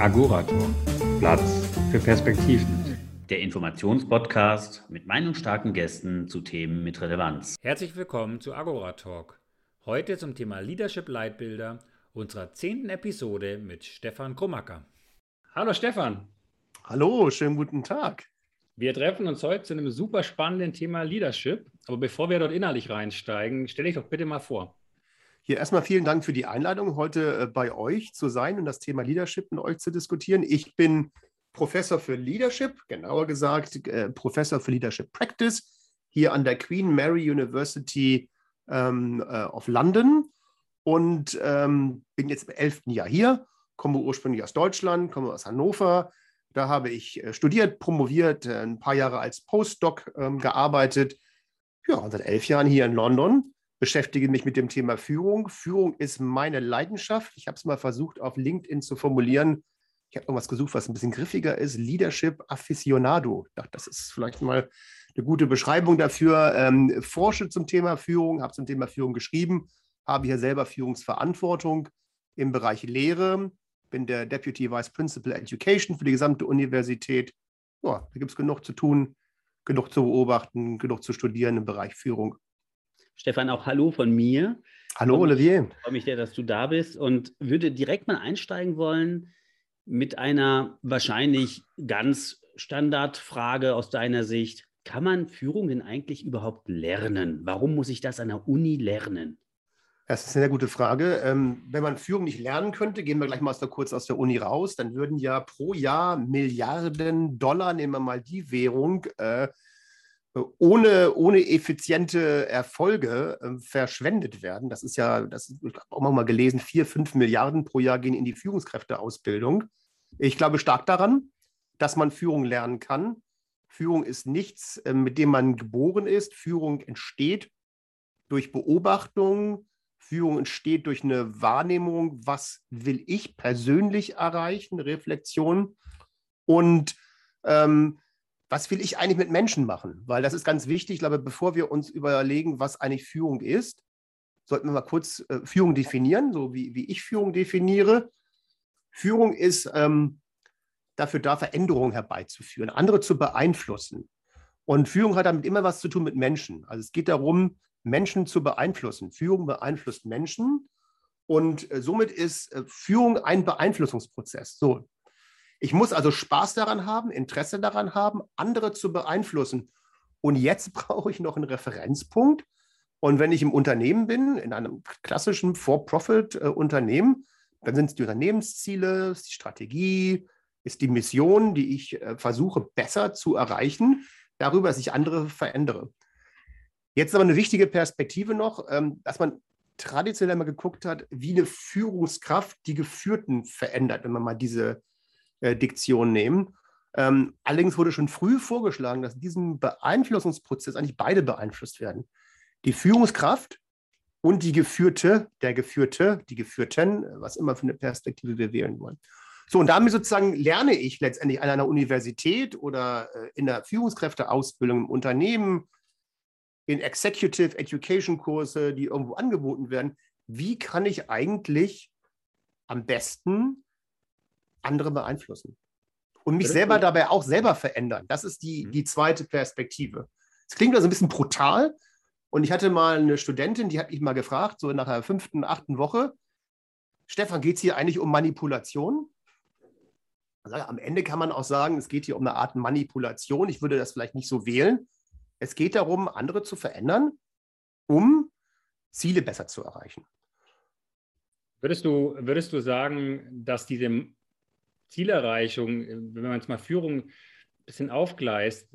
Agorator. Platz für Perspektiven. Der Informationspodcast mit meinungsstarken Gästen zu Themen mit Relevanz. Herzlich willkommen zu Agora Talk. Heute zum Thema Leadership Leitbilder unserer zehnten Episode mit Stefan Krummacker. Hallo Stefan. Hallo, schönen guten Tag. Wir treffen uns heute zu einem super spannenden Thema Leadership. Aber bevor wir dort innerlich reinsteigen, stell dich doch bitte mal vor. Hier erstmal vielen Dank für die Einladung, heute äh, bei euch zu sein und das Thema Leadership mit euch zu diskutieren. Ich bin Professor für Leadership, genauer gesagt äh, Professor für Leadership Practice hier an der Queen Mary University ähm, äh, of London und ähm, bin jetzt im elften Jahr hier, komme ursprünglich aus Deutschland, komme aus Hannover. Da habe ich äh, studiert, promoviert, äh, ein paar Jahre als Postdoc ähm, gearbeitet. Ja, und seit elf Jahren hier in London beschäftige mich mit dem Thema Führung. Führung ist meine Leidenschaft. Ich habe es mal versucht, auf LinkedIn zu formulieren. Ich habe irgendwas gesucht, was ein bisschen griffiger ist. Leadership Aficionado. Ich dachte, das ist vielleicht mal eine gute Beschreibung dafür. Ähm, forsche zum Thema Führung, habe zum Thema Führung geschrieben, habe hier selber Führungsverantwortung im Bereich Lehre, bin der Deputy Vice Principal Education für die gesamte Universität. Ja, da gibt es genug zu tun, genug zu beobachten, genug zu studieren im Bereich Führung. Stefan, auch Hallo von mir. Hallo Olivier. Ich freue mich sehr, dass du da bist und würde direkt mal einsteigen wollen mit einer wahrscheinlich ganz Standardfrage aus deiner Sicht. Kann man Führung denn eigentlich überhaupt lernen? Warum muss ich das an der Uni lernen? Das ist eine sehr gute Frage. Ähm, wenn man Führung nicht lernen könnte, gehen wir gleich mal aus der, kurz aus der Uni raus, dann würden ja pro Jahr Milliarden Dollar, nehmen wir mal die Währung, äh, ohne, ohne effiziente Erfolge äh, verschwendet werden. Das ist ja, das ich habe auch mal gelesen, vier, fünf Milliarden pro Jahr gehen in die Führungskräfteausbildung. Ich glaube stark daran, dass man Führung lernen kann. Führung ist nichts, äh, mit dem man geboren ist. Führung entsteht durch Beobachtung. Führung entsteht durch eine Wahrnehmung, was will ich persönlich erreichen, Reflexion. Und ähm, was will ich eigentlich mit Menschen machen? Weil das ist ganz wichtig. Ich glaube, bevor wir uns überlegen, was eigentlich Führung ist, sollten wir mal kurz äh, Führung definieren, so wie, wie ich Führung definiere. Führung ist ähm, dafür da, Veränderungen herbeizuführen, andere zu beeinflussen. Und Führung hat damit immer was zu tun mit Menschen. Also es geht darum, Menschen zu beeinflussen. Führung beeinflusst Menschen und äh, somit ist äh, Führung ein Beeinflussungsprozess. So, ich muss also Spaß daran haben, Interesse daran haben, andere zu beeinflussen. Und jetzt brauche ich noch einen Referenzpunkt. Und wenn ich im Unternehmen bin, in einem klassischen For-Profit-Unternehmen, dann sind es die Unternehmensziele, ist die Strategie, ist die Mission, die ich äh, versuche besser zu erreichen, darüber, dass ich andere verändere. Jetzt aber eine wichtige Perspektive noch, ähm, dass man traditionell mal geguckt hat, wie eine Führungskraft die Geführten verändert, wenn man mal diese äh, Diktion nehmen. Ähm, allerdings wurde schon früh vorgeschlagen, dass in diesem Beeinflussungsprozess eigentlich beide beeinflusst werden. Die Führungskraft und die Geführte, der Geführte, die Geführten, was immer für eine Perspektive wir wählen wollen. So, und damit sozusagen lerne ich letztendlich an einer Universität oder äh, in der Führungskräfteausbildung im Unternehmen, in Executive Education Kurse, die irgendwo angeboten werden, wie kann ich eigentlich am besten andere beeinflussen. Und mich selber dabei auch selber verändern. Das ist die, mhm. die zweite Perspektive. Es klingt also ein bisschen brutal. Und ich hatte mal eine Studentin, die hat mich mal gefragt, so nach der fünften, achten Woche, Stefan, geht es hier eigentlich um Manipulation? Also am Ende kann man auch sagen, es geht hier um eine Art Manipulation. Ich würde das vielleicht nicht so wählen. Es geht darum, andere zu verändern, um Ziele besser zu erreichen. Würdest du, würdest du sagen, dass diese Zielerreichung, wenn man jetzt mal Führung ein bisschen aufgleist,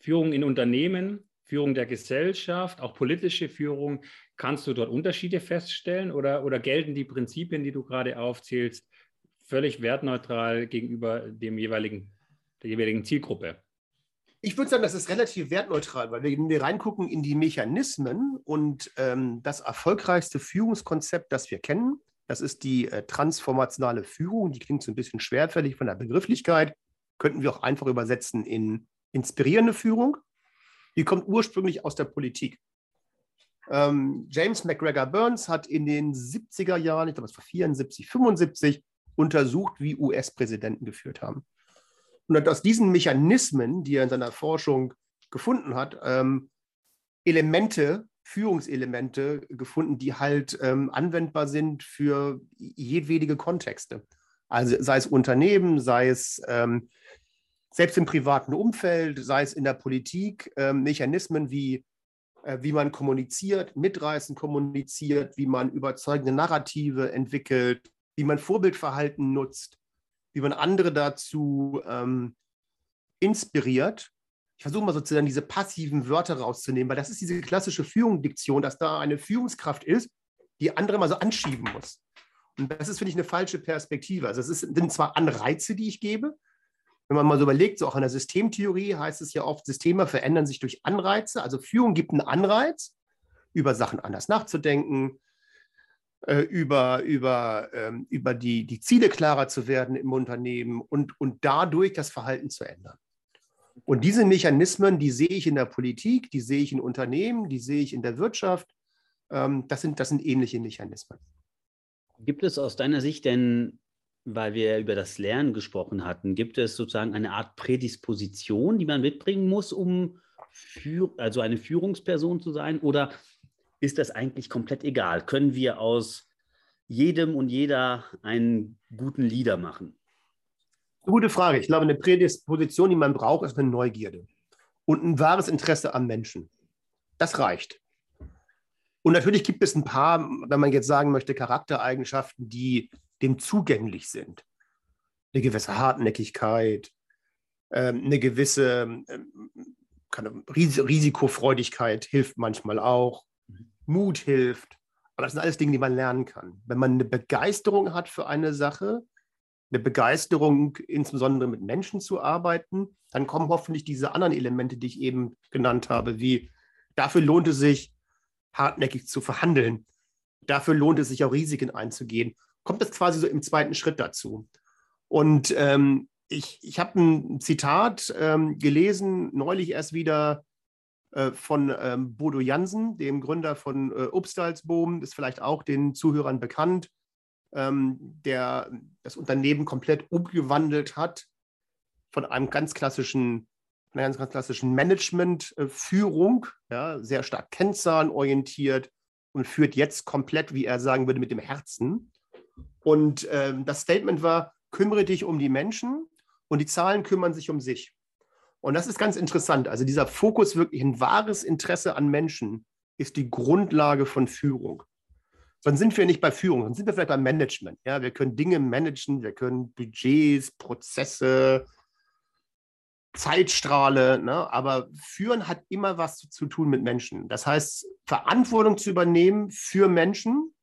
Führung in Unternehmen, Führung der Gesellschaft, auch politische Führung, kannst du dort Unterschiede feststellen oder, oder gelten die Prinzipien, die du gerade aufzählst, völlig wertneutral gegenüber dem jeweiligen, der jeweiligen Zielgruppe? Ich würde sagen, das ist relativ wertneutral, weil wenn wir reingucken in die Mechanismen und ähm, das erfolgreichste Führungskonzept, das wir kennen, das ist die äh, transformationale Führung. Die klingt so ein bisschen schwerfällig von der Begrifflichkeit. Könnten wir auch einfach übersetzen in inspirierende Führung. Die kommt ursprünglich aus der Politik. Ähm, James McGregor Burns hat in den 70er Jahren, ich glaube, es war 74, 75, untersucht, wie US-Präsidenten geführt haben. Und hat aus diesen Mechanismen, die er in seiner Forschung gefunden hat, ähm, Elemente, Führungselemente gefunden, die halt ähm, anwendbar sind für jedwedige Kontexte. Also sei es Unternehmen, sei es ähm, selbst im privaten Umfeld, sei es in der Politik, ähm, Mechanismen wie, äh, wie man kommuniziert, mitreißend kommuniziert, wie man überzeugende Narrative entwickelt, wie man Vorbildverhalten nutzt, wie man andere dazu ähm, inspiriert. Ich versuche mal sozusagen diese passiven Wörter rauszunehmen, weil das ist diese klassische Führungsdiktion, dass da eine Führungskraft ist, die andere mal so anschieben muss. Und das ist, finde ich, eine falsche Perspektive. Also es sind zwar Anreize, die ich gebe. Wenn man mal so überlegt, so auch in der Systemtheorie heißt es ja oft, Systeme verändern sich durch Anreize. Also Führung gibt einen Anreiz, über Sachen anders nachzudenken, äh, über, über, ähm, über die, die Ziele klarer zu werden im Unternehmen und, und dadurch das Verhalten zu ändern. Und diese Mechanismen, die sehe ich in der Politik, die sehe ich in Unternehmen, die sehe ich in der Wirtschaft. Ähm, das, sind, das sind ähnliche Mechanismen. Gibt es aus deiner Sicht denn, weil wir über das Lernen gesprochen hatten, gibt es sozusagen eine Art Prädisposition, die man mitbringen muss, um für, also eine Führungsperson zu sein? Oder ist das eigentlich komplett egal? Können wir aus jedem und jeder einen guten Leader machen? Gute Frage. Ich glaube, eine Prädisposition, die man braucht, ist eine Neugierde und ein wahres Interesse am Menschen. Das reicht. Und natürlich gibt es ein paar, wenn man jetzt sagen möchte, Charaktereigenschaften, die dem zugänglich sind. Eine gewisse Hartnäckigkeit, ähm, eine gewisse ähm, Risikofreudigkeit hilft manchmal auch. Mut hilft. Aber das sind alles Dinge, die man lernen kann. Wenn man eine Begeisterung hat für eine Sache, eine Begeisterung, insbesondere mit Menschen zu arbeiten, dann kommen hoffentlich diese anderen Elemente, die ich eben genannt habe, wie dafür lohnt es sich, hartnäckig zu verhandeln. Dafür lohnt es sich auch Risiken einzugehen. Kommt das quasi so im zweiten Schritt dazu. Und ähm, ich, ich habe ein Zitat ähm, gelesen, neulich erst wieder äh, von ähm, Bodo Jansen, dem Gründer von äh, Upstalsboom, ist vielleicht auch den Zuhörern bekannt, ähm, der das Unternehmen komplett umgewandelt hat von einem ganz klassischen, einer ganz, ganz klassischen Management-Führung, ja, sehr stark kennzahlenorientiert und führt jetzt komplett, wie er sagen würde, mit dem Herzen. Und ähm, das Statement war, kümmere dich um die Menschen und die Zahlen kümmern sich um sich. Und das ist ganz interessant. Also dieser Fokus, wirklich ein wahres Interesse an Menschen, ist die Grundlage von Führung. Dann sind wir nicht bei Führung, dann sind wir vielleicht beim Management. Ja, wir können Dinge managen, wir können Budgets, Prozesse, Zeitstrahle, ne? aber Führen hat immer was zu tun mit Menschen. Das heißt, Verantwortung zu übernehmen für Menschen.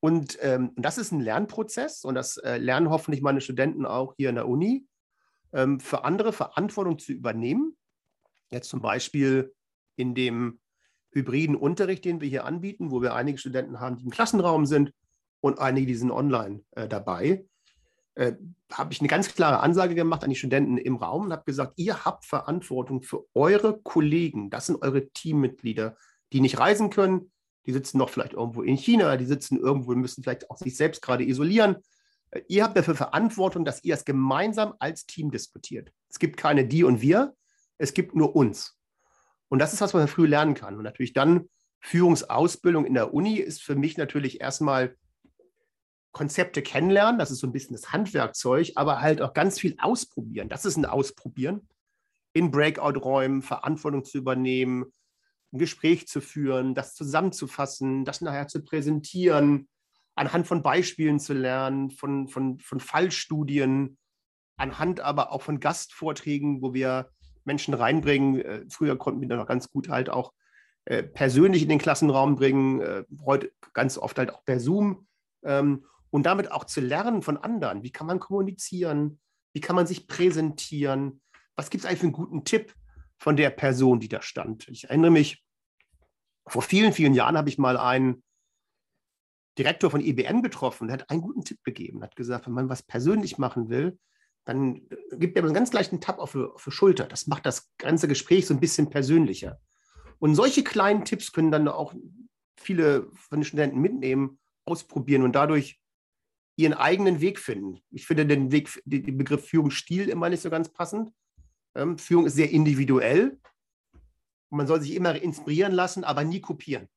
Und ähm, das ist ein Lernprozess und das äh, lernen hoffentlich meine Studenten auch hier in der Uni ähm, für andere Verantwortung zu übernehmen. Jetzt zum Beispiel in dem hybriden Unterricht, den wir hier anbieten, wo wir einige Studenten haben, die im Klassenraum sind und einige, die sind online äh, dabei, äh, habe ich eine ganz klare Ansage gemacht an die Studenten im Raum und habe gesagt, ihr habt Verantwortung für eure Kollegen. Das sind eure Teammitglieder, die nicht reisen können. Die sitzen noch vielleicht irgendwo in China, die sitzen irgendwo und müssen vielleicht auch sich selbst gerade isolieren. Ihr habt dafür Verantwortung, dass ihr es gemeinsam als Team diskutiert. Es gibt keine die und wir, es gibt nur uns. Und das ist, was man früh lernen kann. Und natürlich dann Führungsausbildung in der Uni ist für mich natürlich erstmal Konzepte kennenlernen, das ist so ein bisschen das Handwerkzeug, aber halt auch ganz viel ausprobieren. Das ist ein Ausprobieren. In Breakout-Räumen Verantwortung zu übernehmen, ein Gespräch zu führen, das zusammenzufassen, das nachher zu präsentieren, anhand von Beispielen zu lernen, von, von, von Fallstudien, anhand aber auch von Gastvorträgen, wo wir Menschen reinbringen. Äh, früher konnten wir noch ganz gut halt auch äh, persönlich in den Klassenraum bringen, äh, heute ganz oft halt auch per Zoom. Ähm, und damit auch zu lernen von anderen. Wie kann man kommunizieren? Wie kann man sich präsentieren? Was gibt es eigentlich für einen guten Tipp von der Person, die da stand? Ich erinnere mich, vor vielen, vielen Jahren habe ich mal einen Direktor von IBM getroffen, der hat einen guten Tipp gegeben, hat gesagt, wenn man was persönlich machen will, dann gibt er einen ganz leichten Tap auf die, auf die Schulter. Das macht das ganze Gespräch so ein bisschen persönlicher. Und solche kleinen Tipps können dann auch viele von den Studenten mitnehmen, ausprobieren und dadurch ihren eigenen Weg finden. Ich finde den, Weg, den Begriff Führungsstil immer nicht so ganz passend. Ähm, Führung ist sehr individuell. Man soll sich immer inspirieren lassen, aber nie kopieren.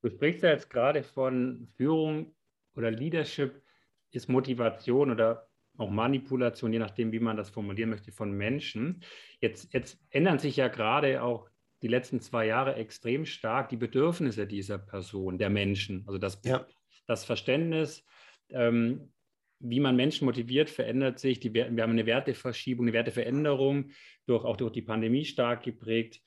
Du sprichst ja jetzt gerade von Führung oder Leadership ist Motivation oder auch Manipulation, je nachdem, wie man das formulieren möchte, von Menschen. Jetzt, jetzt ändern sich ja gerade auch die letzten zwei Jahre extrem stark die Bedürfnisse dieser Person, der Menschen. Also das, ja. das Verständnis, ähm, wie man Menschen motiviert, verändert sich. Die, wir haben eine Werteverschiebung, eine Werteveränderung, durch, auch durch die Pandemie stark geprägt.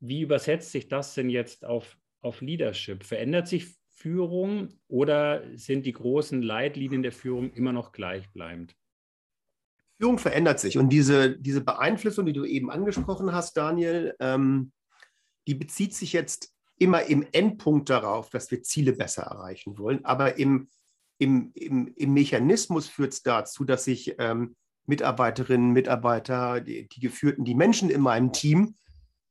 Wie übersetzt sich das denn jetzt auf, auf Leadership? Verändert sich Führung oder sind die großen Leitlinien der Führung immer noch gleichbleibend? Führung verändert sich und diese, diese Beeinflussung, die du eben angesprochen hast, Daniel, ähm, die bezieht sich jetzt immer im Endpunkt darauf, dass wir Ziele besser erreichen wollen. Aber im, im, im, im Mechanismus führt es dazu, dass sich ähm, Mitarbeiterinnen, Mitarbeiter, die, die, Geführten, die Menschen in meinem Team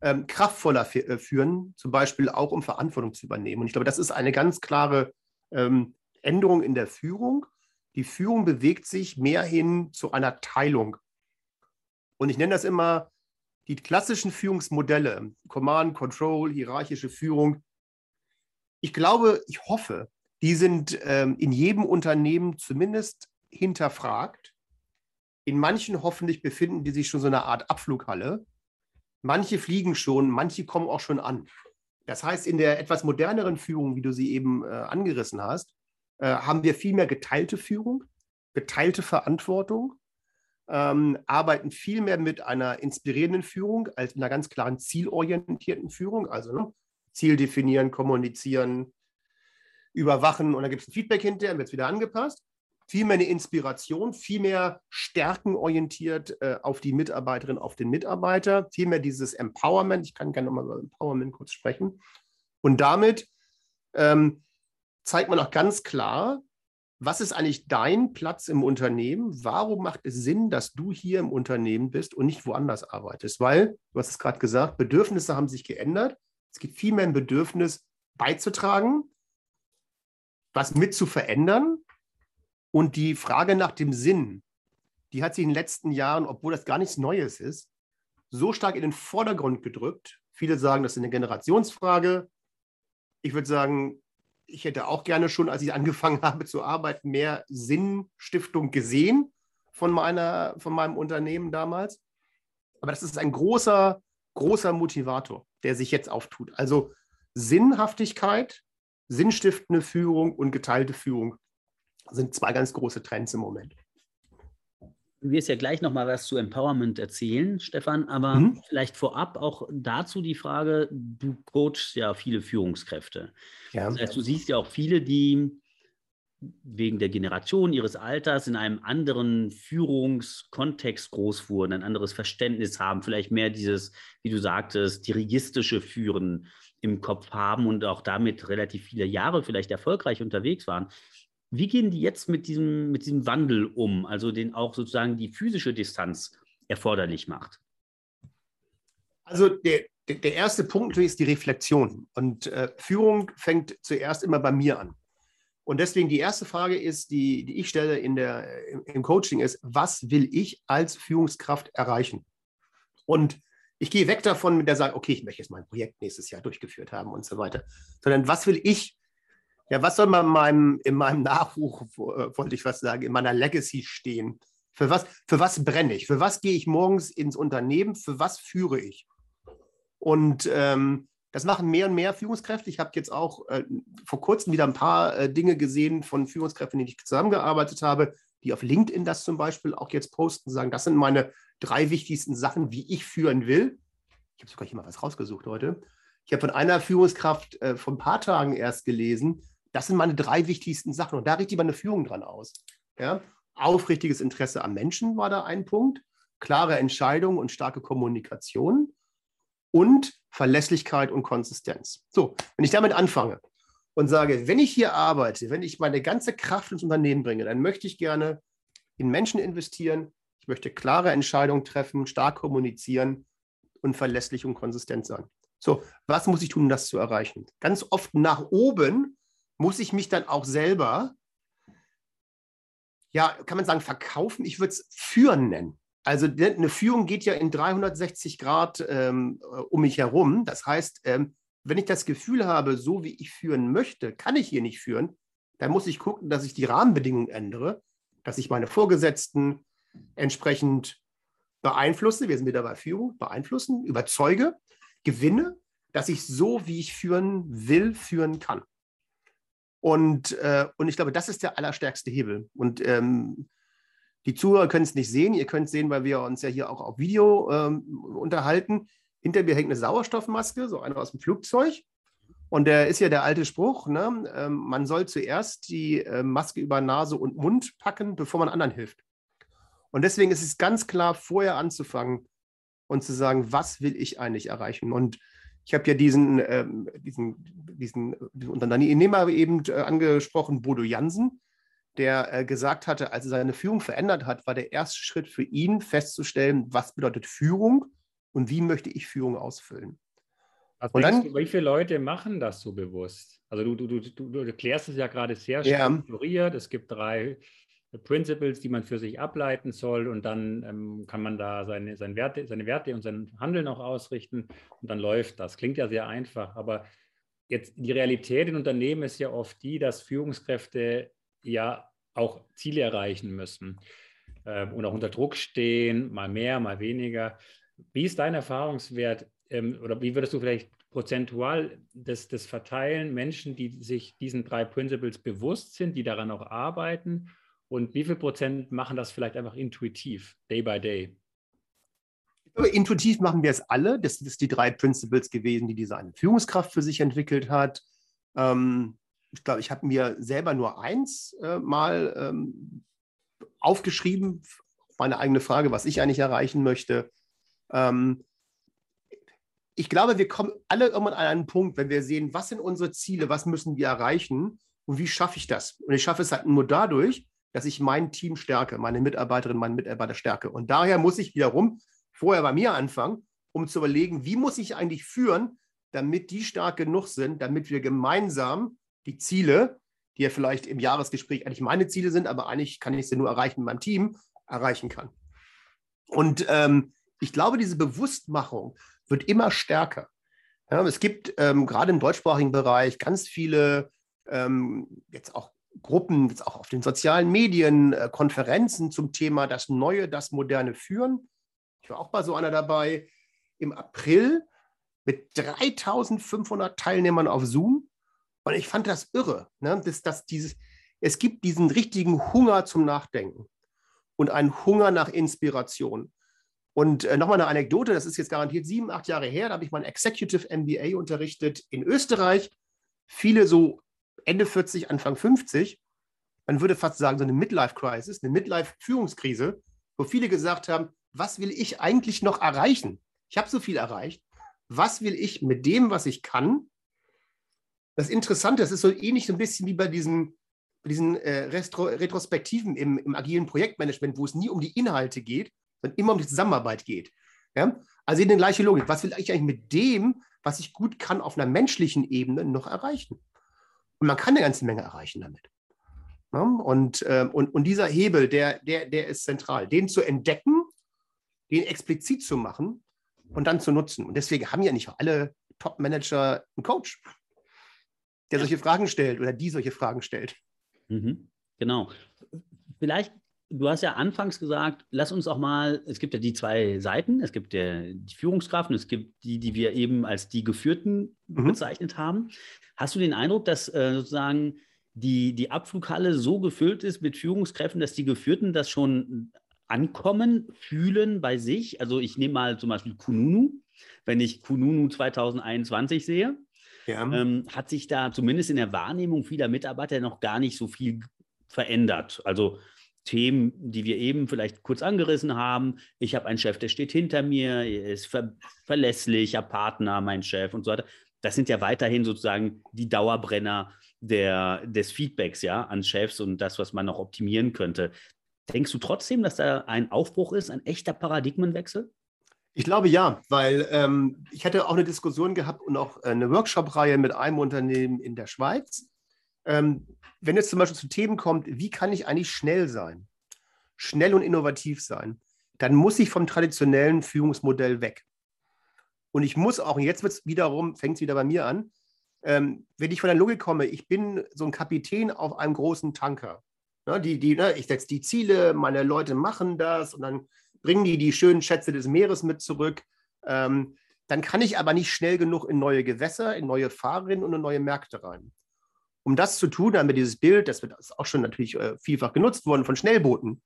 ähm, kraftvoller äh, führen, zum Beispiel auch um Verantwortung zu übernehmen. Und ich glaube, das ist eine ganz klare ähm, Änderung in der Führung. Die Führung bewegt sich mehr hin zu einer Teilung. Und ich nenne das immer die klassischen Führungsmodelle, Command, Control, hierarchische Führung. Ich glaube, ich hoffe, die sind ähm, in jedem Unternehmen zumindest hinterfragt. In manchen hoffentlich befinden die sich schon so eine Art Abflughalle. Manche fliegen schon, manche kommen auch schon an. Das heißt, in der etwas moderneren Führung, wie du sie eben äh, angerissen hast, äh, haben wir viel mehr geteilte Führung, geteilte Verantwortung, ähm, arbeiten viel mehr mit einer inspirierenden Führung als einer ganz klaren zielorientierten Führung. Also ne, Ziel definieren, kommunizieren, überwachen und dann gibt es ein Feedback hinterher, wird es wieder angepasst viel mehr eine Inspiration, viel mehr stärkenorientiert äh, auf die Mitarbeiterin, auf den Mitarbeiter, viel mehr dieses Empowerment. Ich kann gerne nochmal über Empowerment kurz sprechen. Und damit ähm, zeigt man auch ganz klar, was ist eigentlich dein Platz im Unternehmen? Warum macht es Sinn, dass du hier im Unternehmen bist und nicht woanders arbeitest? Weil, du hast es gerade gesagt, Bedürfnisse haben sich geändert. Es gibt viel mehr ein Bedürfnis beizutragen, was mit zu verändern und die Frage nach dem Sinn, die hat sich in den letzten Jahren, obwohl das gar nichts Neues ist, so stark in den Vordergrund gedrückt. Viele sagen, das ist eine Generationsfrage. Ich würde sagen, ich hätte auch gerne schon, als ich angefangen habe zu arbeiten, mehr Sinnstiftung gesehen von, meiner, von meinem Unternehmen damals. Aber das ist ein großer, großer Motivator, der sich jetzt auftut. Also Sinnhaftigkeit, sinnstiftende Führung und geteilte Führung sind zwei ganz große Trends im Moment. Du wirst ja gleich noch mal was zu Empowerment erzählen, Stefan, aber mhm. vielleicht vorab auch dazu die Frage, du coachst ja viele Führungskräfte. Ja. Das heißt, du siehst ja auch viele, die wegen der Generation ihres Alters in einem anderen Führungskontext groß wurden, ein anderes Verständnis haben, vielleicht mehr dieses, wie du sagtest, dirigistische Führen im Kopf haben und auch damit relativ viele Jahre vielleicht erfolgreich unterwegs waren. Wie gehen die jetzt mit diesem, mit diesem Wandel um, also den auch sozusagen die physische Distanz erforderlich macht? Also der, der erste Punkt ist die Reflexion. Und äh, Führung fängt zuerst immer bei mir an. Und deswegen die erste Frage ist, die, die ich stelle in der, im, Coaching ist, was will ich als Führungskraft erreichen? Und ich gehe weg davon mit der Sache, okay, ich möchte jetzt mein Projekt nächstes Jahr durchgeführt haben und so weiter, sondern was will ich ja, was soll man in meinem, in meinem Nachruf, äh, wollte ich was sagen, in meiner Legacy stehen? Für was, für was brenne ich? Für was gehe ich morgens ins Unternehmen? Für was führe ich? Und ähm, das machen mehr und mehr Führungskräfte. Ich habe jetzt auch äh, vor kurzem wieder ein paar äh, Dinge gesehen von Führungskräften, mit denen ich zusammengearbeitet habe, die auf LinkedIn das zum Beispiel auch jetzt posten, sagen, das sind meine drei wichtigsten Sachen, wie ich führen will. Ich habe sogar hier mal was rausgesucht heute. Ich habe von einer Führungskraft äh, vor ein paar Tagen erst gelesen, das sind meine drei wichtigsten Sachen. Und da richtet man eine Führung dran aus. Ja? Aufrichtiges Interesse am Menschen war da ein Punkt. Klare Entscheidung und starke Kommunikation. Und Verlässlichkeit und Konsistenz. So, wenn ich damit anfange und sage, wenn ich hier arbeite, wenn ich meine ganze Kraft ins Unternehmen bringe, dann möchte ich gerne in Menschen investieren. Ich möchte klare Entscheidungen treffen, stark kommunizieren und verlässlich und konsistent sein. So, was muss ich tun, um das zu erreichen? Ganz oft nach oben muss ich mich dann auch selber ja, kann man sagen, verkaufen? Ich würde es führen nennen. Also eine Führung geht ja in 360 Grad ähm, um mich herum. Das heißt, ähm, wenn ich das Gefühl habe, so wie ich führen möchte, kann ich hier nicht führen, dann muss ich gucken, dass ich die Rahmenbedingungen ändere, dass ich meine Vorgesetzten entsprechend beeinflusse, wir sind wieder bei Führung, beeinflussen, überzeuge, gewinne, dass ich so, wie ich führen will, führen kann. Und, äh, und ich glaube, das ist der allerstärkste Hebel. Und ähm, die Zuhörer können es nicht sehen. Ihr könnt es sehen, weil wir uns ja hier auch auf Video ähm, unterhalten. Hinter mir hängt eine Sauerstoffmaske, so eine aus dem Flugzeug. Und der ist ja der alte Spruch, ne? ähm, man soll zuerst die äh, Maske über Nase und Mund packen, bevor man anderen hilft. Und deswegen ist es ganz klar, vorher anzufangen und zu sagen, was will ich eigentlich erreichen? Und ich habe ja diesen, ähm, diesen, diesen, diesen Unternehmer eben äh, angesprochen, Bodo Jansen, der äh, gesagt hatte, als er seine Führung verändert hat, war der erste Schritt für ihn festzustellen, was bedeutet Führung und wie möchte ich Führung ausfüllen. Was und dann, du, wie viele Leute machen das so bewusst? Also du, du, du, du erklärst es ja gerade sehr strukturiert. Ja. Es gibt drei Principles, die man für sich ableiten soll. Und dann ähm, kann man da seine, seine, Werte, seine Werte und sein Handeln auch ausrichten. Und dann läuft das. Klingt ja sehr einfach, aber jetzt die Realität in Unternehmen ist ja oft die, dass Führungskräfte ja auch Ziele erreichen müssen. Äh, und auch unter Druck stehen, mal mehr, mal weniger. Wie ist dein Erfahrungswert ähm, oder wie würdest du vielleicht prozentual das, das verteilen, Menschen, die sich diesen drei Principles bewusst sind, die daran auch arbeiten und wie viel Prozent machen das vielleicht einfach intuitiv, day by day? Intuitiv machen wir es alle. Das sind die drei Principles gewesen, die diese eine Führungskraft für sich entwickelt hat. Ähm, ich glaube, ich habe mir selber nur eins äh, mal ähm, aufgeschrieben, meine eigene Frage, was ich eigentlich erreichen möchte. Ähm, ich glaube, wir kommen alle irgendwann an einen Punkt, wenn wir sehen, was sind unsere Ziele, was müssen wir erreichen und wie schaffe ich das? Und ich schaffe es halt nur dadurch, dass ich mein Team stärke, meine Mitarbeiterin, meinen Mitarbeiter stärke. Und daher muss ich wiederum vorher bei mir anfangen, um zu überlegen, wie muss ich eigentlich führen, damit die stark genug sind, damit wir gemeinsam die Ziele, die ja vielleicht im Jahresgespräch eigentlich meine Ziele sind, aber eigentlich kann ich sie nur erreichen mit meinem Team, erreichen kann. Und ähm, ich glaube, diese Bewusstmachung wird immer stärker. Ja, es gibt ähm, gerade im deutschsprachigen Bereich ganz viele ähm, jetzt auch Gruppen, jetzt auch auf den sozialen Medien, äh, Konferenzen zum Thema das Neue, das Moderne führen. Ich war auch bei so einer dabei im April mit 3500 Teilnehmern auf Zoom. Und ich fand das irre, ne? dass, dass dieses, es gibt diesen richtigen Hunger zum Nachdenken und einen Hunger nach Inspiration. Und äh, nochmal eine Anekdote, das ist jetzt garantiert sieben, acht Jahre her, da habe ich mein Executive MBA unterrichtet in Österreich. Viele so Ende 40, Anfang 50, man würde fast sagen, so eine Midlife-Crisis, eine Midlife-Führungskrise, wo viele gesagt haben, was will ich eigentlich noch erreichen? Ich habe so viel erreicht. Was will ich mit dem, was ich kann? Das Interessante, das ist so ähnlich so ein bisschen wie bei diesen, bei diesen äh, Retro Retrospektiven im, im agilen Projektmanagement, wo es nie um die Inhalte geht, sondern immer um die Zusammenarbeit geht. Ja? Also in der gleichen Logik. Was will ich eigentlich mit dem, was ich gut kann, auf einer menschlichen Ebene noch erreichen? Und man kann eine ganze Menge erreichen damit. Ja, und, äh, und, und dieser Hebel, der, der, der ist zentral. Den zu entdecken, den explizit zu machen und dann zu nutzen. Und deswegen haben ja nicht alle Top-Manager einen Coach, der solche Fragen stellt oder die solche Fragen stellt. Mhm, genau. Vielleicht du hast ja anfangs gesagt, lass uns auch mal, es gibt ja die zwei Seiten, es gibt ja die Führungskraft und es gibt die, die wir eben als die Geführten mhm. bezeichnet haben. Hast du den Eindruck, dass äh, sozusagen die, die Abflughalle so gefüllt ist mit Führungskräften, dass die Geführten das schon ankommen, fühlen bei sich? Also ich nehme mal zum Beispiel Kununu, wenn ich Kununu 2021 sehe. Ja. Ähm, hat sich da zumindest in der Wahrnehmung vieler Mitarbeiter noch gar nicht so viel verändert. Also Themen, die wir eben vielleicht kurz angerissen haben. Ich habe einen Chef, der steht hinter mir, ist ver verlässlicher Partner, mein Chef und so weiter. Das sind ja weiterhin sozusagen die Dauerbrenner der, des Feedbacks ja, an Chefs und das, was man noch optimieren könnte. Denkst du trotzdem, dass da ein Aufbruch ist, ein echter Paradigmenwechsel? Ich glaube ja, weil ähm, ich hatte auch eine Diskussion gehabt und auch eine Workshop-Reihe mit einem Unternehmen in der Schweiz ähm, wenn es zum Beispiel zu Themen kommt, wie kann ich eigentlich schnell sein, schnell und innovativ sein, dann muss ich vom traditionellen Führungsmodell weg. Und ich muss auch, und jetzt wird es wiederum, fängt es wieder bei mir an, ähm, wenn ich von der Logik komme, ich bin so ein Kapitän auf einem großen Tanker. Ne, die, die, ne, ich setze die Ziele, meine Leute machen das und dann bringen die die schönen Schätze des Meeres mit zurück. Ähm, dann kann ich aber nicht schnell genug in neue Gewässer, in neue Fahrerinnen und in neue Märkte rein. Um das zu tun, haben wir dieses Bild, das wird auch schon natürlich äh, vielfach genutzt worden, von Schnellbooten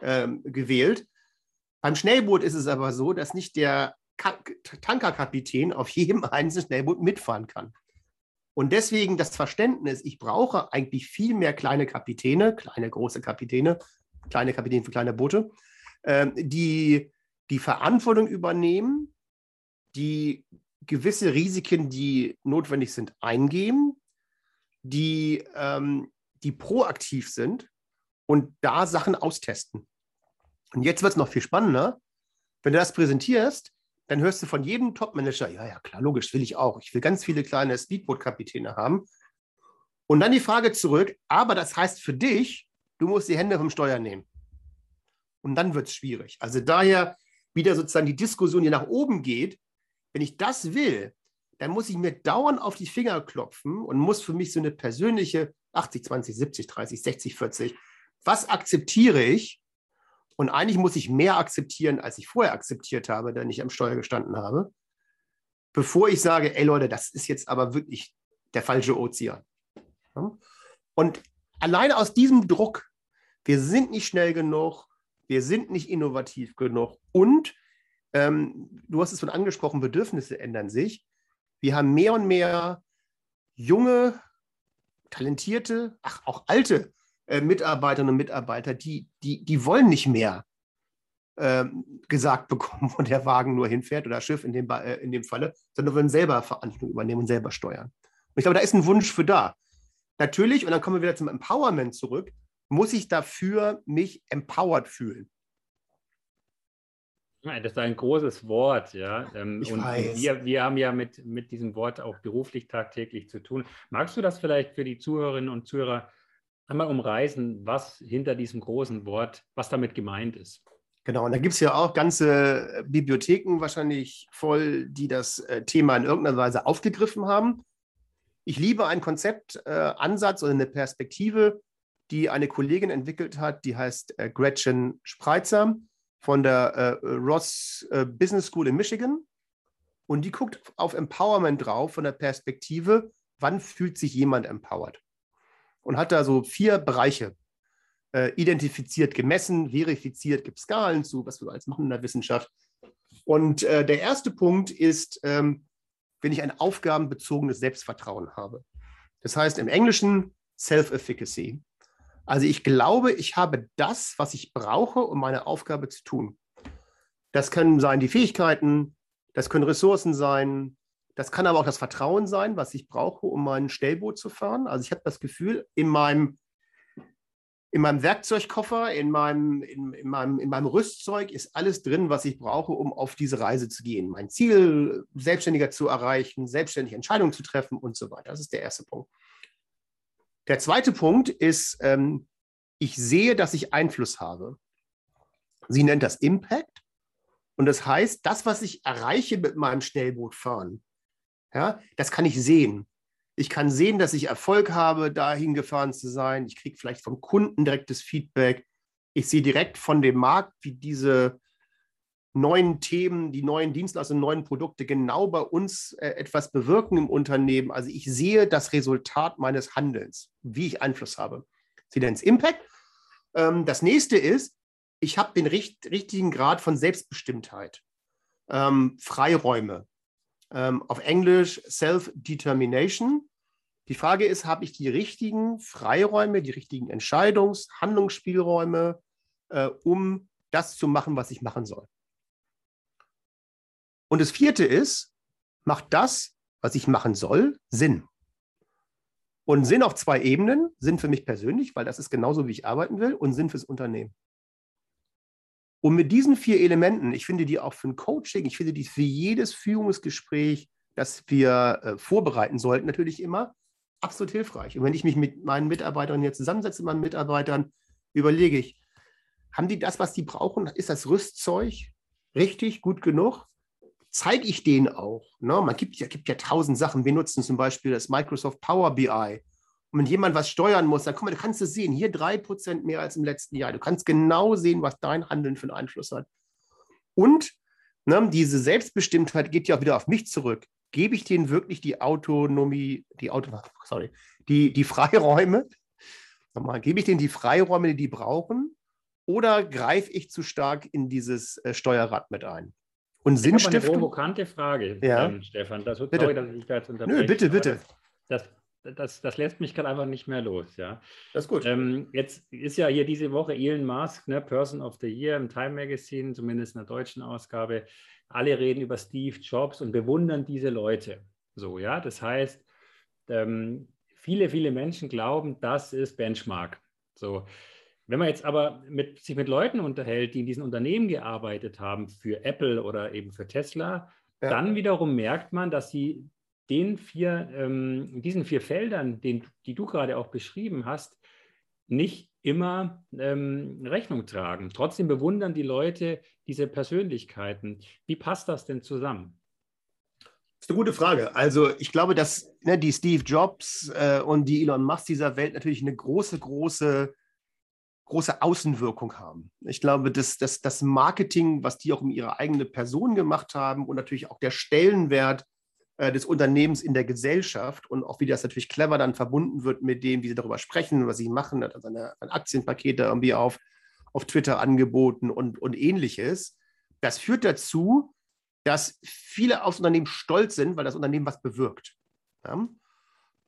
ähm, gewählt. Beim Schnellboot ist es aber so, dass nicht der Tankerkapitän auf jedem einzelnen Schnellboot mitfahren kann. Und deswegen das Verständnis, ich brauche eigentlich viel mehr kleine Kapitäne, kleine, große Kapitäne, kleine Kapitäne für kleine Boote, ähm, die die Verantwortung übernehmen, die gewisse Risiken, die notwendig sind, eingehen, die, ähm, die proaktiv sind und da Sachen austesten. Und jetzt wird es noch viel spannender. Wenn du das präsentierst, dann hörst du von jedem Top-Manager, ja, ja, klar, logisch, will ich auch. Ich will ganz viele kleine Speedboot-Kapitäne haben. Und dann die Frage zurück, aber das heißt für dich, du musst die Hände vom Steuer nehmen. Und dann wird es schwierig. Also daher wieder sozusagen die Diskussion, die nach oben geht. Wenn ich das will, dann muss ich mir dauernd auf die Finger klopfen und muss für mich so eine persönliche 80, 20, 70, 30, 60, 40, was akzeptiere ich? Und eigentlich muss ich mehr akzeptieren, als ich vorher akzeptiert habe, da ich am Steuer gestanden habe, bevor ich sage, ey Leute, das ist jetzt aber wirklich der falsche Ozean. Und alleine aus diesem Druck, wir sind nicht schnell genug, wir sind nicht innovativ genug und ähm, du hast es schon angesprochen, Bedürfnisse ändern sich. Wir haben mehr und mehr junge, talentierte, ach auch alte äh, Mitarbeiterinnen und Mitarbeiter, die, die, die wollen nicht mehr ähm, gesagt bekommen, wo der Wagen nur hinfährt oder Schiff in dem, äh, in dem Falle, sondern wollen selber Verantwortung übernehmen und selber steuern. Und ich glaube, da ist ein Wunsch für da. Natürlich, und dann kommen wir wieder zum Empowerment zurück, muss ich dafür mich empowered fühlen. Das ist ein großes Wort, ja. Ähm, ich und weiß. Wir, wir haben ja mit, mit diesem Wort auch beruflich tagtäglich zu tun. Magst du das vielleicht für die Zuhörerinnen und Zuhörer einmal umreißen, was hinter diesem großen Wort, was damit gemeint ist? Genau, und da gibt es ja auch ganze Bibliotheken wahrscheinlich voll, die das äh, Thema in irgendeiner Weise aufgegriffen haben. Ich liebe einen Konzeptansatz äh, oder eine Perspektive, die eine Kollegin entwickelt hat, die heißt äh, Gretchen Spreitzer von der äh, Ross äh, Business School in Michigan. Und die guckt auf Empowerment drauf von der Perspektive, wann fühlt sich jemand empowered? Und hat da so vier Bereiche äh, identifiziert, gemessen, verifiziert, gibt Skalen zu, was wir alles machen in der Wissenschaft. Und äh, der erste Punkt ist, ähm, wenn ich ein aufgabenbezogenes Selbstvertrauen habe. Das heißt im Englischen Self-Efficacy. Also ich glaube, ich habe das, was ich brauche, um meine Aufgabe zu tun. Das können sein die Fähigkeiten, das können Ressourcen sein, das kann aber auch das Vertrauen sein, was ich brauche, um mein Stellboot zu fahren. Also ich habe das Gefühl, in meinem, in meinem Werkzeugkoffer, in meinem, in, in, meinem, in meinem Rüstzeug ist alles drin, was ich brauche, um auf diese Reise zu gehen. Mein Ziel selbstständiger zu erreichen, selbstständig Entscheidungen zu treffen und so weiter. Das ist der erste Punkt. Der zweite Punkt ist, ähm, ich sehe, dass ich Einfluss habe. Sie nennt das Impact. Und das heißt, das, was ich erreiche mit meinem Schnellbootfahren, ja, das kann ich sehen. Ich kann sehen, dass ich Erfolg habe, dahin gefahren zu sein. Ich kriege vielleicht vom Kunden direktes Feedback. Ich sehe direkt von dem Markt, wie diese neuen Themen, die neuen Dienstleistungen, neuen Produkte genau bei uns äh, etwas bewirken im Unternehmen. Also ich sehe das Resultat meines Handelns, wie ich Einfluss habe. Sie nennt es Impact. Ähm, das nächste ist, ich habe den richt richtigen Grad von Selbstbestimmtheit, ähm, Freiräume. Ähm, auf Englisch Self-Determination. Die Frage ist, habe ich die richtigen Freiräume, die richtigen Entscheidungs-, Handlungsspielräume, äh, um das zu machen, was ich machen soll? Und das vierte ist, macht das, was ich machen soll, Sinn. Und Sinn auf zwei Ebenen, Sinn für mich persönlich, weil das ist genauso, wie ich arbeiten will, und Sinn fürs Unternehmen. Und mit diesen vier Elementen, ich finde die auch für ein Coaching, ich finde die für jedes Führungsgespräch, das wir äh, vorbereiten sollten, natürlich immer, absolut hilfreich. Und wenn ich mich mit meinen Mitarbeitern jetzt zusammensetze, meinen Mitarbeitern, überlege ich, haben die das, was die brauchen? Ist das Rüstzeug richtig gut genug? Zeige ich denen auch. Ne? Man gibt ja, gibt ja tausend Sachen. Wir nutzen zum Beispiel das Microsoft Power BI. Und wenn jemand was steuern muss, dann komm, du kannst es sehen, hier drei Prozent mehr als im letzten Jahr. Du kannst genau sehen, was dein Handeln für einen Einfluss hat. Und ne, diese Selbstbestimmtheit geht ja auch wieder auf mich zurück. Gebe ich denen wirklich die Autonomie, die Auto, sorry, die, die Freiräume? Nochmal, gebe ich denen die Freiräume, die die brauchen? Oder greife ich zu stark in dieses äh, Steuerrad mit ein? Und Sinnstiftung. Das ist eine provokante Frage, ja. ähm, Stefan. Das, bitte. Sorry, dass ich da jetzt unterbreche. Nö, bitte, bitte. Das, das, das lässt mich gerade einfach nicht mehr los. Ja. Das ist gut. Ähm, jetzt ist ja hier diese Woche Elon Musk, ne, Person of the Year im Time Magazine, zumindest in der deutschen Ausgabe. Alle reden über Steve Jobs und bewundern diese Leute. So, ja. Das heißt, ähm, viele, viele Menschen glauben, das ist Benchmark. So. Wenn man jetzt aber mit, sich mit Leuten unterhält, die in diesen Unternehmen gearbeitet haben, für Apple oder eben für Tesla, ja. dann wiederum merkt man, dass sie den vier, ähm, diesen vier Feldern, den, die du gerade auch beschrieben hast, nicht immer ähm, Rechnung tragen. Trotzdem bewundern die Leute diese Persönlichkeiten. Wie passt das denn zusammen? Das ist eine gute Frage. Also ich glaube, dass ne, die Steve Jobs äh, und die Elon Musk dieser Welt natürlich eine große, große, große Außenwirkung haben. Ich glaube, dass, dass das Marketing, was die auch um ihre eigene Person gemacht haben und natürlich auch der Stellenwert äh, des Unternehmens in der Gesellschaft und auch wie das natürlich clever dann verbunden wird mit dem, wie sie darüber sprechen, was sie machen, hat also ein Aktienpakete irgendwie auf, auf Twitter angeboten und, und ähnliches. Das führt dazu, dass viele aus Unternehmen stolz sind, weil das Unternehmen was bewirkt. Ja?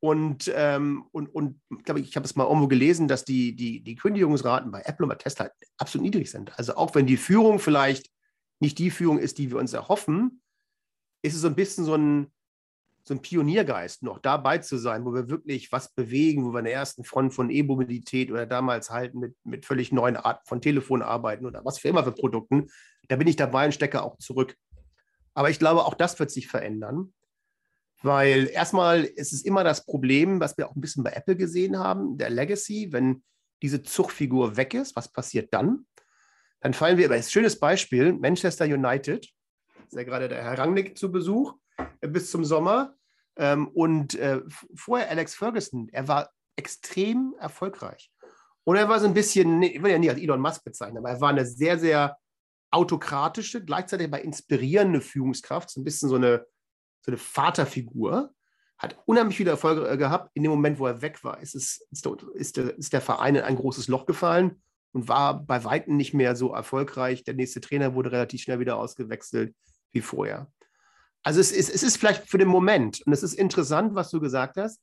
Und, ähm, und, und glaube ich, ich habe es mal irgendwo gelesen, dass die, die, die Kündigungsraten bei Apple und bei Tesla absolut niedrig sind. Also auch wenn die Führung vielleicht nicht die Führung ist, die wir uns erhoffen, ist es so ein bisschen so ein, so ein Pioniergeist, noch dabei zu sein, wo wir wirklich was bewegen, wo wir in der ersten Front von E-Mobilität oder damals halt mit, mit völlig neuen Arten von Telefon arbeiten oder was für immer für Produkten. Da bin ich dabei und stecke auch zurück. Aber ich glaube, auch das wird sich verändern, weil erstmal ist es immer das Problem, was wir auch ein bisschen bei Apple gesehen haben, der Legacy, wenn diese Zugfigur weg ist, was passiert dann? Dann fallen wir über ein schönes Beispiel, Manchester United, ist ja gerade der Herr Rangnick zu Besuch äh, bis zum Sommer. Ähm, und äh, vorher Alex Ferguson, er war extrem erfolgreich. Und er war so ein bisschen, ich will ja nie als Elon Musk bezeichnen, aber er war eine sehr, sehr autokratische, gleichzeitig aber inspirierende Führungskraft, so ein bisschen so eine, so eine Vaterfigur. Hat unheimlich viele Erfolge äh, gehabt. In dem Moment, wo er weg war, ist, es, ist, der, ist, ist der Verein in ein großes Loch gefallen und war bei Weitem nicht mehr so erfolgreich. Der nächste Trainer wurde relativ schnell wieder ausgewechselt wie vorher. Also es ist, es ist vielleicht für den Moment, und es ist interessant, was du gesagt hast,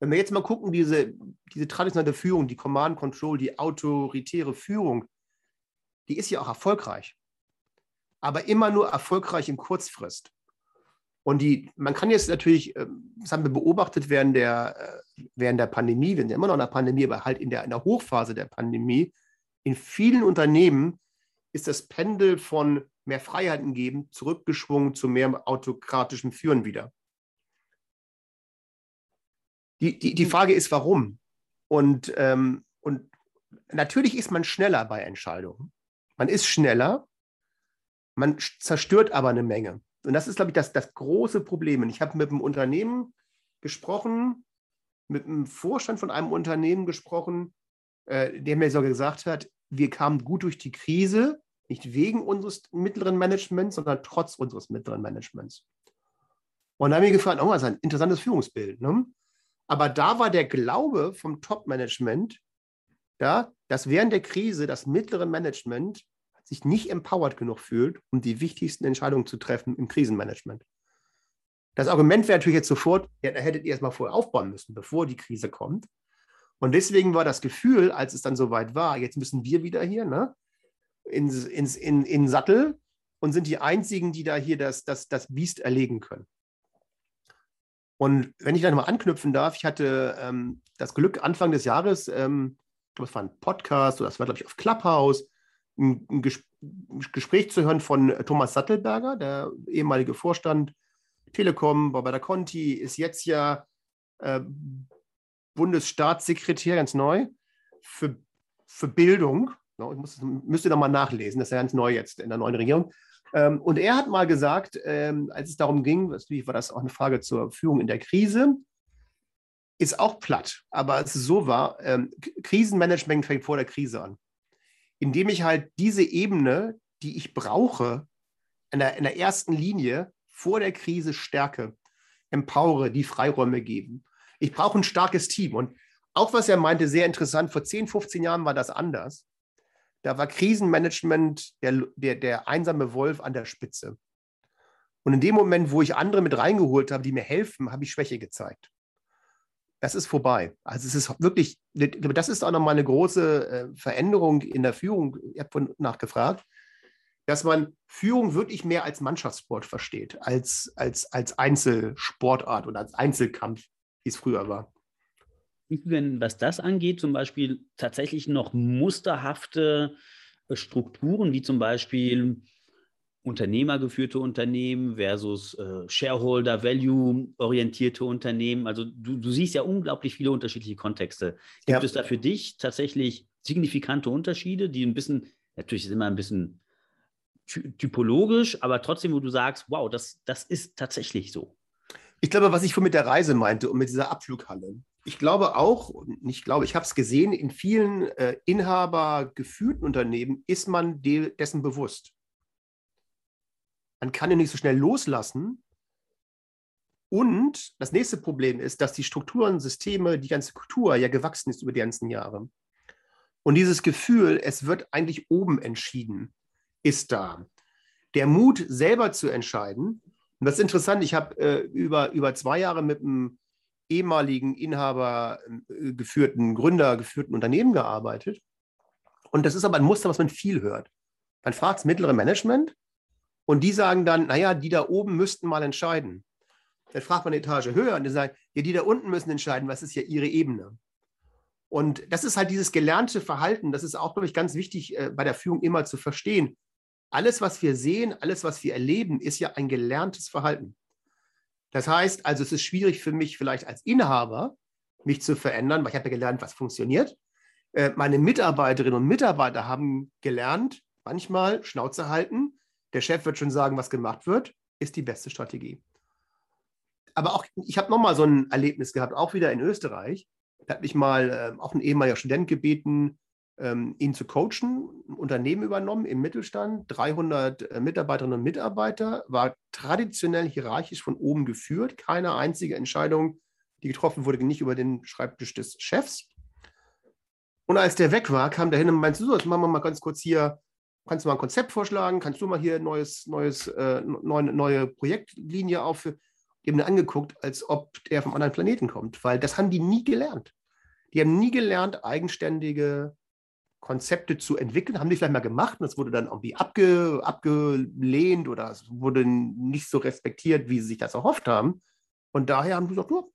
wenn wir jetzt mal gucken, diese, diese traditionelle Führung, die Command Control, die autoritäre Führung, die ist ja auch erfolgreich. Aber immer nur erfolgreich in Kurzfrist. Und die, man kann jetzt natürlich, ähm, das haben wir beobachtet während der, äh, während der Pandemie, wir sind immer noch in der Pandemie, aber halt in der, in der Hochphase der Pandemie, in vielen Unternehmen ist das Pendel von mehr Freiheiten geben, zurückgeschwungen zu mehr autokratischem Führen wieder. Die, die, die Frage ist, warum? Und, ähm, und natürlich ist man schneller bei Entscheidungen. Man ist schneller, man zerstört aber eine Menge. Und das ist, glaube ich, das, das große Problem. Und ich habe mit einem Unternehmen gesprochen, mit einem Vorstand von einem Unternehmen gesprochen, äh, der mir sogar gesagt hat, wir kamen gut durch die Krise, nicht wegen unseres mittleren Managements, sondern trotz unseres mittleren Managements. Und da haben wir gefragt, oh, das ist ein interessantes Führungsbild. Ne? Aber da war der Glaube vom Top-Management, ja, dass während der Krise das mittlere Management sich nicht empowered genug fühlt, um die wichtigsten Entscheidungen zu treffen im Krisenmanagement. Das Argument wäre natürlich jetzt sofort, ja, da hättet ihr erst mal vorher aufbauen müssen, bevor die Krise kommt. Und deswegen war das Gefühl, als es dann soweit war, jetzt müssen wir wieder hier, ne? ins, ins, in, in Sattel und sind die einzigen, die da hier das, das, das Biest erlegen können. Und wenn ich da nochmal anknüpfen darf, ich hatte ähm, das Glück, Anfang des Jahres, ähm, das war ein Podcast oder das war, glaube ich, auf Clubhouse, ein, ein, Ges ein, Gespräch zu hören von Thomas Sattelberger, der ehemalige Vorstand Telekom, war bei der Conti, ist jetzt ja äh, Bundesstaatssekretär, ganz neu, für, für Bildung. Ich muss, müsste noch mal nachlesen, das ist ja ganz neu jetzt in der neuen Regierung. Ähm, und er hat mal gesagt, ähm, als es darum ging, wie war das auch eine Frage zur Führung in der Krise, ist auch platt, aber es so war, ähm, Krisenmanagement fängt vor der Krise an. Indem ich halt diese Ebene, die ich brauche, in der, in der ersten Linie vor der Krise stärke, empowere, die Freiräume geben. Ich brauche ein starkes Team. Und auch was er meinte, sehr interessant, vor 10, 15 Jahren war das anders. Da war Krisenmanagement der, der, der einsame Wolf an der Spitze. Und in dem Moment, wo ich andere mit reingeholt habe, die mir helfen, habe ich Schwäche gezeigt. Das ist vorbei. Also es ist wirklich, das ist auch nochmal eine große äh, Veränderung in der Führung. Ich habe nachgefragt, dass man Führung wirklich mehr als Mannschaftssport versteht, als, als, als Einzelsportart oder als Einzelkampf, wie es früher war denn, was das angeht, zum Beispiel tatsächlich noch musterhafte äh, Strukturen, wie zum Beispiel unternehmergeführte Unternehmen versus äh, Shareholder-Value-orientierte Unternehmen. Also du, du, siehst ja unglaublich viele unterschiedliche Kontexte. Gibt ja. es da für dich tatsächlich signifikante Unterschiede, die ein bisschen, natürlich ist immer ein bisschen typologisch, aber trotzdem, wo du sagst, wow, das, das ist tatsächlich so. Ich glaube, was ich vorhin mit der Reise meinte und mit dieser Abflughalle, ich glaube auch, nicht glaube, ich habe es gesehen, in vielen äh, Inhaber geführten Unternehmen ist man de dessen bewusst. Man kann ihn nicht so schnell loslassen. Und das nächste Problem ist, dass die Strukturen, Systeme, die ganze Kultur ja gewachsen ist über die ganzen Jahre. Und dieses Gefühl, es wird eigentlich oben entschieden, ist da. Der Mut, selber zu entscheiden. Und das ist interessant, ich habe äh, über, über zwei Jahre mit einem ehemaligen Inhaber äh, geführten, Gründer geführten Unternehmen gearbeitet. Und das ist aber ein Muster, was man viel hört. Man fragt das mittlere Management und die sagen dann, naja, die da oben müssten mal entscheiden. Dann fragt man eine Etage höher und die sagen, ja, die da unten müssen entscheiden, was ist ja ihre Ebene. Und das ist halt dieses gelernte Verhalten, das ist auch, glaube ich, ganz wichtig äh, bei der Führung immer zu verstehen. Alles, was wir sehen, alles, was wir erleben, ist ja ein gelerntes Verhalten. Das heißt, also es ist schwierig für mich vielleicht als Inhaber, mich zu verändern, weil ich habe ja gelernt, was funktioniert. Äh, meine Mitarbeiterinnen und Mitarbeiter haben gelernt, manchmal Schnauze halten. Der Chef wird schon sagen, was gemacht wird, ist die beste Strategie. Aber auch, ich habe nochmal so ein Erlebnis gehabt, auch wieder in Österreich. Da hat mich mal äh, auch ein ehemaliger Student gebeten, ähm, ihn zu coachen, ein Unternehmen übernommen im Mittelstand, 300 äh, Mitarbeiterinnen und Mitarbeiter, war traditionell hierarchisch von oben geführt, keine einzige Entscheidung, die getroffen wurde, nicht über den Schreibtisch des Chefs. Und als der weg war, kam der hin und meinte, so, jetzt machen wir mal ganz kurz hier, kannst du mal ein Konzept vorschlagen, kannst du mal hier neues, neues, äh, neue, neue Projektlinie. Die haben ihn angeguckt, als ob der vom anderen Planeten kommt, weil das haben die nie gelernt. Die haben nie gelernt, eigenständige Konzepte zu entwickeln, haben die vielleicht mal gemacht und es wurde dann irgendwie abge, abgelehnt oder es wurde nicht so respektiert, wie sie sich das erhofft haben. Und daher haben sie gesagt, oh,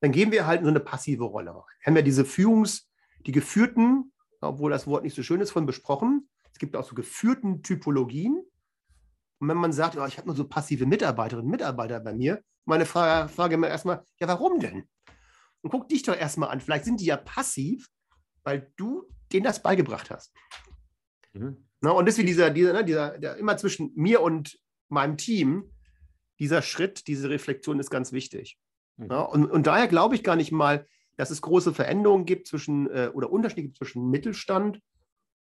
dann gehen wir halt so eine passive Rolle. Wir haben ja diese Führungs-, die geführten, obwohl das Wort nicht so schön ist, von besprochen. Es gibt auch so geführten Typologien. Und wenn man sagt, oh, ich habe nur so passive Mitarbeiterinnen und Mitarbeiter bei mir, meine Frage, Frage immer erstmal, ja, warum denn? Und guck dich doch erstmal an. Vielleicht sind die ja passiv, weil du denen das beigebracht hast. Mhm. Na, und deswegen dieser, dieser, ne, dieser der, immer zwischen mir und meinem Team, dieser Schritt, diese Reflexion ist ganz wichtig. Mhm. Na, und, und daher glaube ich gar nicht mal, dass es große Veränderungen gibt zwischen äh, oder Unterschiede gibt zwischen Mittelstand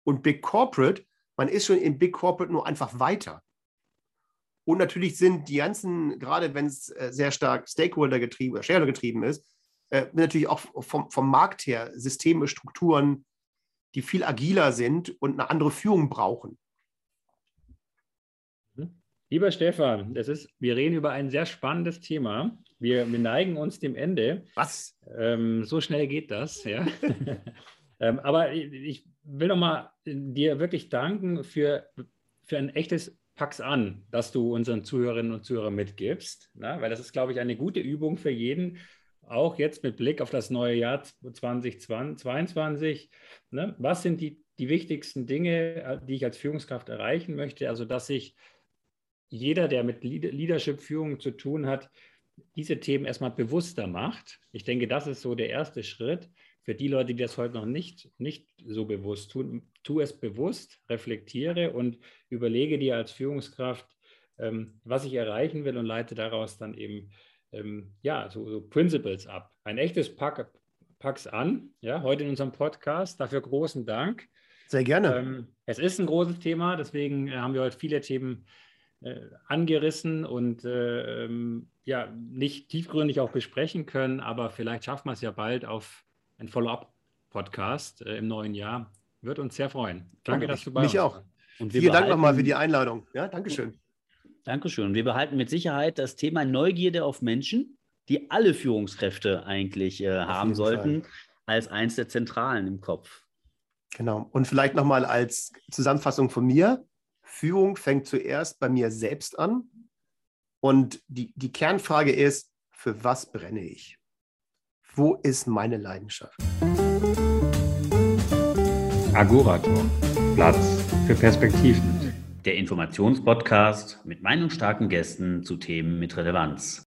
und Big Corporate. Man ist schon in Big Corporate nur einfach weiter. Und natürlich sind die ganzen, gerade wenn es äh, sehr stark Stakeholder getrieben oder Shareholder getrieben ist, äh, natürlich auch vom, vom Markt her Systeme, Strukturen, die viel agiler sind und eine andere Führung brauchen. Mhm. Lieber Stefan, das ist, wir reden über ein sehr spannendes Thema. Wir, wir neigen uns dem Ende. Was? Ähm, so schnell geht das, ja. ähm, aber ich will nochmal dir wirklich danken für, für ein echtes Pack's an, dass du unseren Zuhörerinnen und Zuhörern mitgibst, na? weil das ist, glaube ich, eine gute Übung für jeden, auch jetzt mit Blick auf das neue Jahr 2022, ne, was sind die, die wichtigsten Dinge, äh, die ich als Führungskraft erreichen möchte? Also, dass sich jeder, der mit Leadership-Führung zu tun hat, diese Themen erstmal bewusster macht. Ich denke, das ist so der erste Schritt für die Leute, die das heute noch nicht, nicht so bewusst tun. Tu es bewusst, reflektiere und überlege dir als Führungskraft, ähm, was ich erreichen will und leite daraus dann eben ähm, ja, so, so, Principles ab. Ein echtes Pack, Pack's an, ja, heute in unserem Podcast. Dafür großen Dank. Sehr gerne. Ähm, es ist ein großes Thema, deswegen äh, haben wir heute viele Themen äh, angerissen und äh, ähm, ja, nicht tiefgründig auch besprechen können, aber vielleicht schaffen wir es ja bald auf ein Follow-up-Podcast äh, im neuen Jahr. Wird uns sehr freuen. Danke, dass du bei Mich uns auch. Und Vielen Dank nochmal für die Einladung. Ja, Dankeschön. Dankeschön. Wir behalten mit Sicherheit das Thema Neugierde auf Menschen, die alle Führungskräfte eigentlich äh, haben sollten, Fall. als eins der Zentralen im Kopf. Genau. Und vielleicht nochmal als Zusammenfassung von mir. Führung fängt zuerst bei mir selbst an. Und die, die Kernfrage ist, für was brenne ich? Wo ist meine Leidenschaft? Agorator. Platz für Perspektiven der Informationspodcast mit meinungsstarken Gästen zu Themen mit Relevanz.